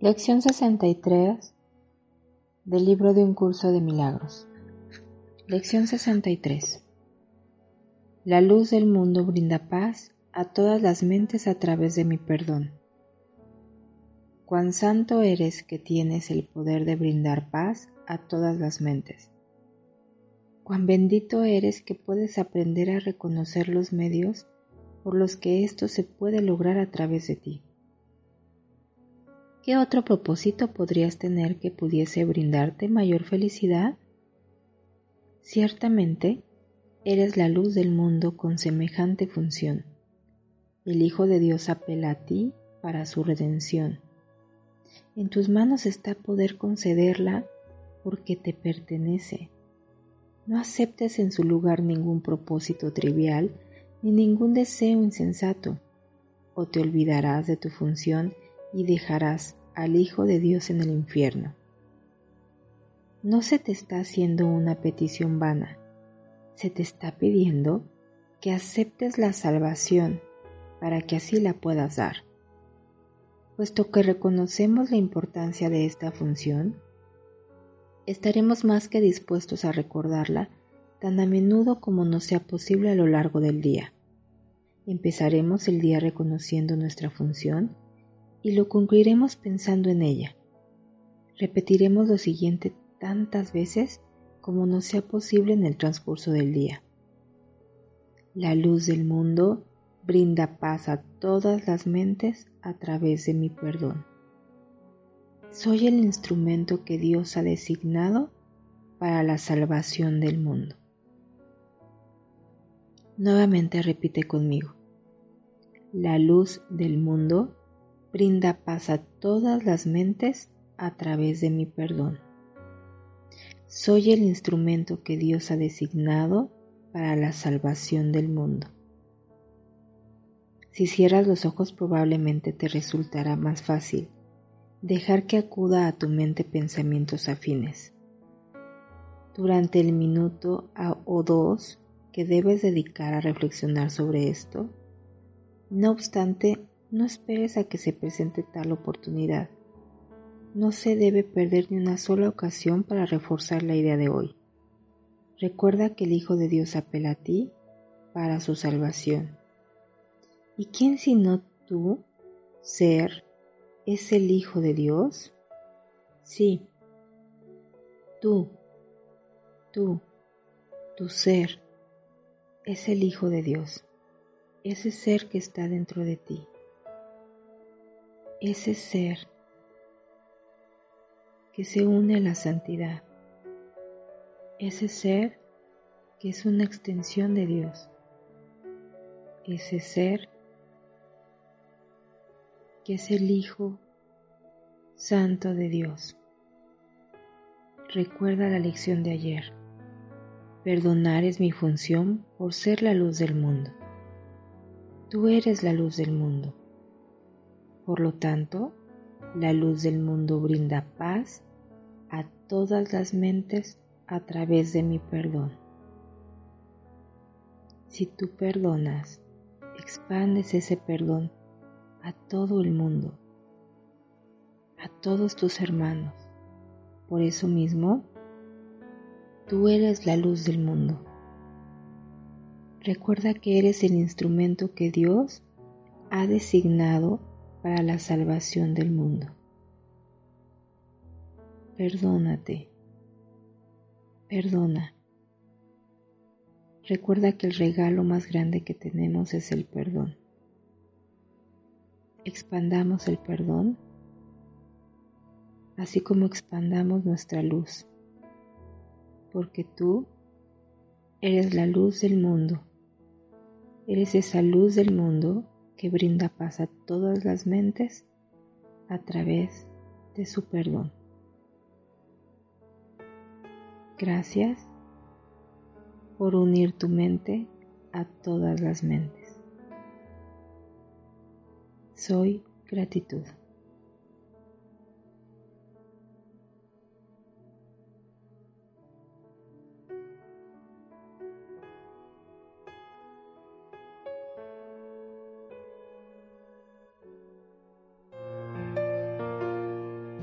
Lección 63 del libro de un curso de milagros. Lección 63. La luz del mundo brinda paz a todas las mentes a través de mi perdón. Cuán santo eres que tienes el poder de brindar paz a todas las mentes. Cuán bendito eres que puedes aprender a reconocer los medios por los que esto se puede lograr a través de ti. ¿Qué otro propósito podrías tener que pudiese brindarte mayor felicidad? Ciertamente, eres la luz del mundo con semejante función. El Hijo de Dios apela a ti para su redención. En tus manos está poder concederla porque te pertenece. No aceptes en su lugar ningún propósito trivial ni ningún deseo insensato, o te olvidarás de tu función y dejarás al Hijo de Dios en el infierno. No se te está haciendo una petición vana, se te está pidiendo que aceptes la salvación para que así la puedas dar. Puesto que reconocemos la importancia de esta función, estaremos más que dispuestos a recordarla tan a menudo como nos sea posible a lo largo del día. Empezaremos el día reconociendo nuestra función y lo concluiremos pensando en ella. Repetiremos lo siguiente tantas veces como nos sea posible en el transcurso del día. La luz del mundo brinda paz a todas las mentes a través de mi perdón. Soy el instrumento que Dios ha designado para la salvación del mundo. Nuevamente repite conmigo. La luz del mundo brinda paz a todas las mentes a través de mi perdón. Soy el instrumento que Dios ha designado para la salvación del mundo. Si cierras los ojos probablemente te resultará más fácil dejar que acuda a tu mente pensamientos afines. Durante el minuto o dos que debes dedicar a reflexionar sobre esto, no obstante, no esperes a que se presente tal oportunidad. No se debe perder ni una sola ocasión para reforzar la idea de hoy. Recuerda que el Hijo de Dios apela a ti para su salvación. ¿Y quién sino tú, ser, es el Hijo de Dios? Sí, tú, tú, tu ser, es el Hijo de Dios, ese ser que está dentro de ti ese ser que se une a la santidad, ese ser que es una extensión de Dios, ese ser que es el Hijo Santo de Dios. Recuerda la lección de ayer. Perdonar es mi función por ser la luz del mundo. Tú eres la luz del mundo. Por lo tanto, la luz del mundo brinda paz a todas las mentes a través de mi perdón. Si tú perdonas, expandes ese perdón a todo el mundo, a todos tus hermanos. Por eso mismo, tú eres la luz del mundo. Recuerda que eres el instrumento que Dios ha designado para la salvación del mundo. Perdónate. Perdona. Recuerda que el regalo más grande que tenemos es el perdón. Expandamos el perdón, así como expandamos nuestra luz, porque tú eres la luz del mundo Eres esa luz del mundo que brinda paz a todas las mentes a través de su perdón. Gracias por unir tu mente a todas las mentes. Soy gratitud.